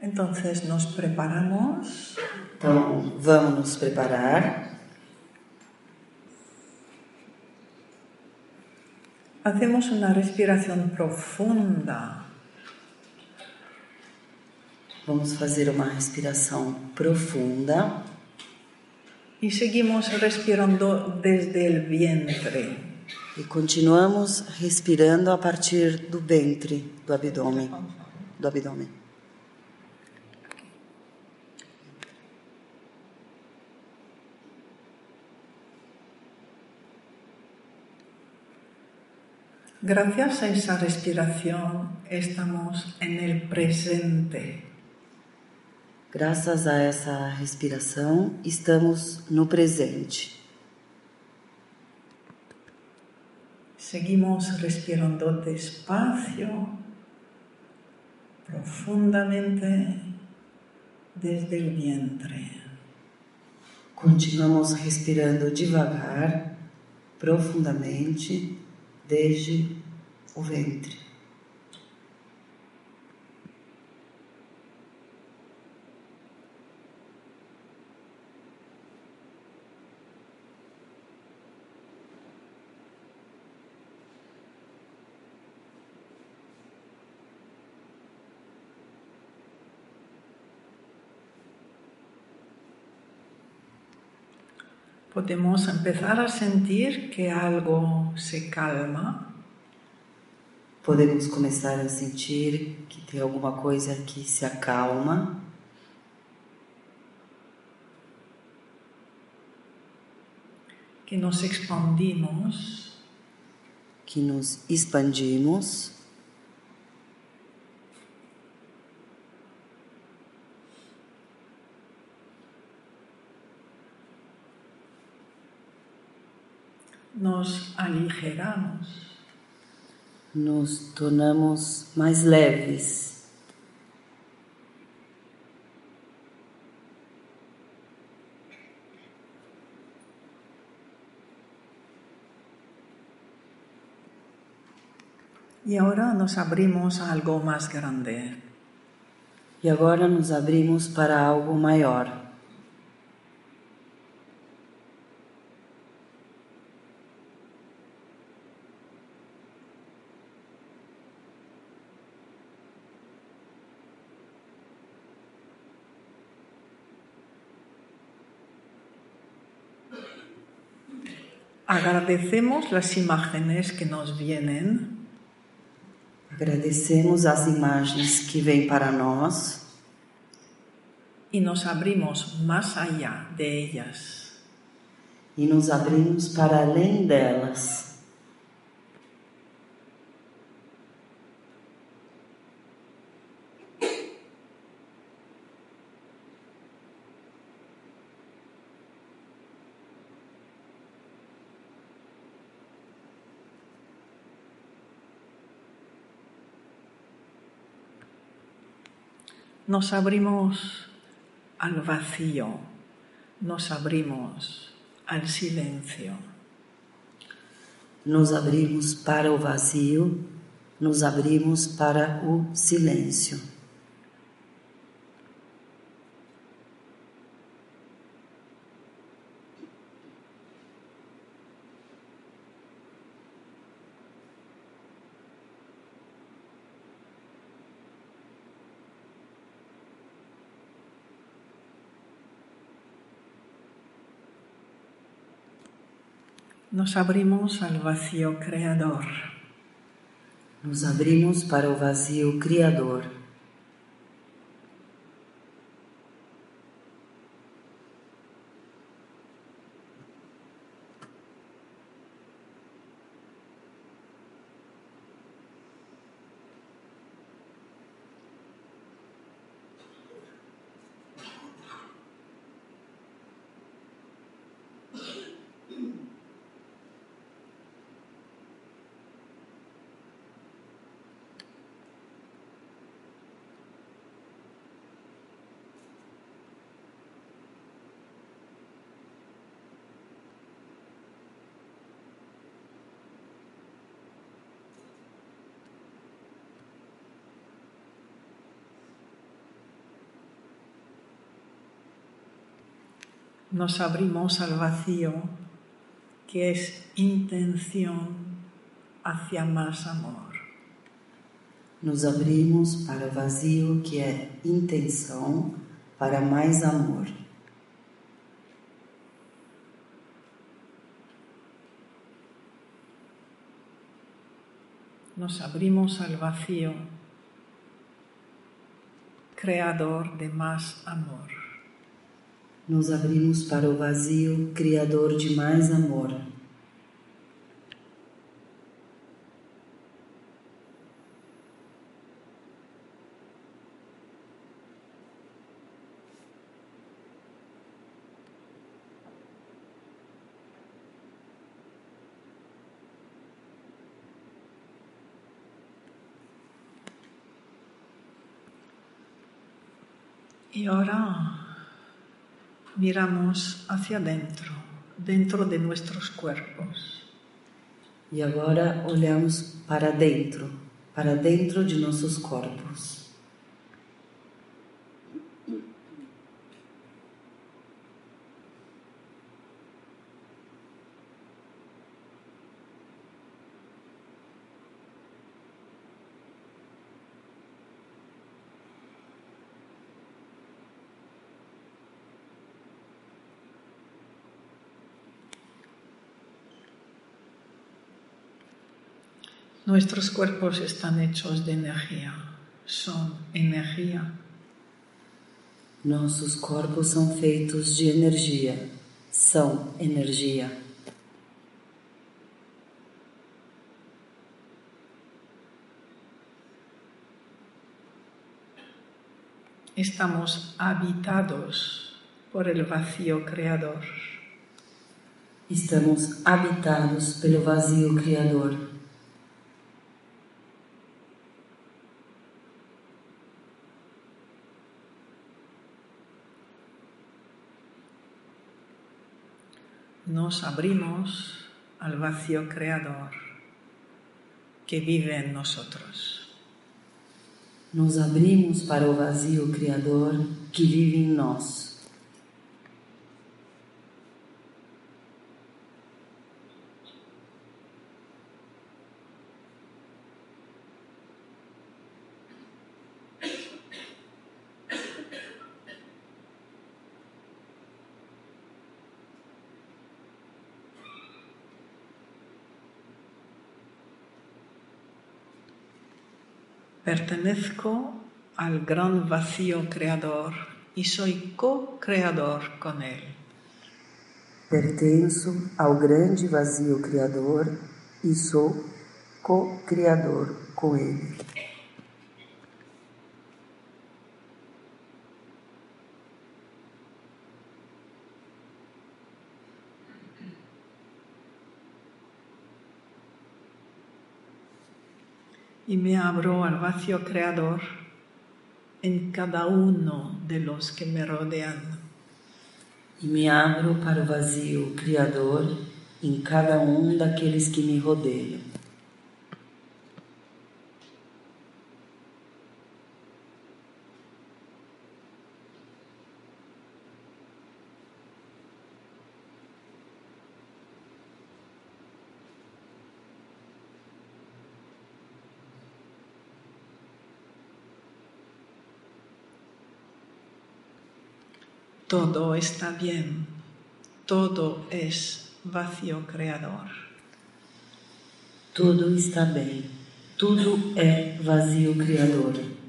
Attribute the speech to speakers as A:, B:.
A: Entonces nos preparamos.
B: Então, vamos nos preparar.
A: Hacemos una respiración profunda.
B: Vamos fazer uma respiração profunda
A: y seguimos respirando desde el vientre.
B: e continuamos respirando a partir do ventre, do abdômen, do abdômen.
A: Gracias a esa respiración estamos en el presente.
B: Graças a essa respiração, estamos no presente.
A: Seguimos respirando despacio, profundamente desde el vientre.
B: Continuamos respirando devagar, profundamente, desde o ventre.
A: Podemos empezar a sentir que algo se calma.
B: Podemos começar a sentir que tem alguma coisa que se acalma,
A: que nos expandimos.
B: Que nos expandimos,
A: nos aligeramos.
B: nos tornamos mais leves.
A: Y ahora nos abrimos a algo más grande.
B: E agora nos abrimos para algo maior.
A: Agradecemos las imágenes que nos vienen
B: Agradecemos as imagens que vêm para nós
A: y nos abrimos más allá de ellas.
B: e nos abrimos para além delas.
A: Nos abrimos al vacío, nos abrimos al silencio.
B: Nos abrimos para o vazio, nos abrimos para o silêncio.
A: Nos abrimos al vacío creador.
B: Nos abrimos para o vazio criador.
A: Nos abrimos al vacío, que es intención hacia más amor.
B: Nos abrimos para o vazio, que é intenção para mais amor.
A: Nos abrimos al vacío, creador de más amor.
B: Nos abrimos para o vazio, criador de mais amor.
A: Y ahora miramos hacia adentro, dentro de nuestros cuerpos.
B: E agora olhamos para dentro, para dentro de nossos corpos.
A: Nuestros cuerpos están hechos de energía, son energía.
B: Nossos corpos são feitos de energia, são energia.
A: Estamos habitados por el vacío creador.
B: Estamos habitados pelo vazio criador.
A: Nos abrimos al vacío creador que vive en nosotros.
B: Nos abrimos para o vazio criador que vive em nós.
A: Pertenezco al gran vacío creador y soy co-creador con él.
B: Pertenço ao grande vazio criador e sou co-criador com ele.
A: Y me abro al vacío creador en cada uno de los que me rodean.
B: E me abro para o vazio criador em cada um daqueles que me rodeiam.
A: Todo está bien, todo es vacío creador.
B: Tudo está bem, tudo é vazio criador.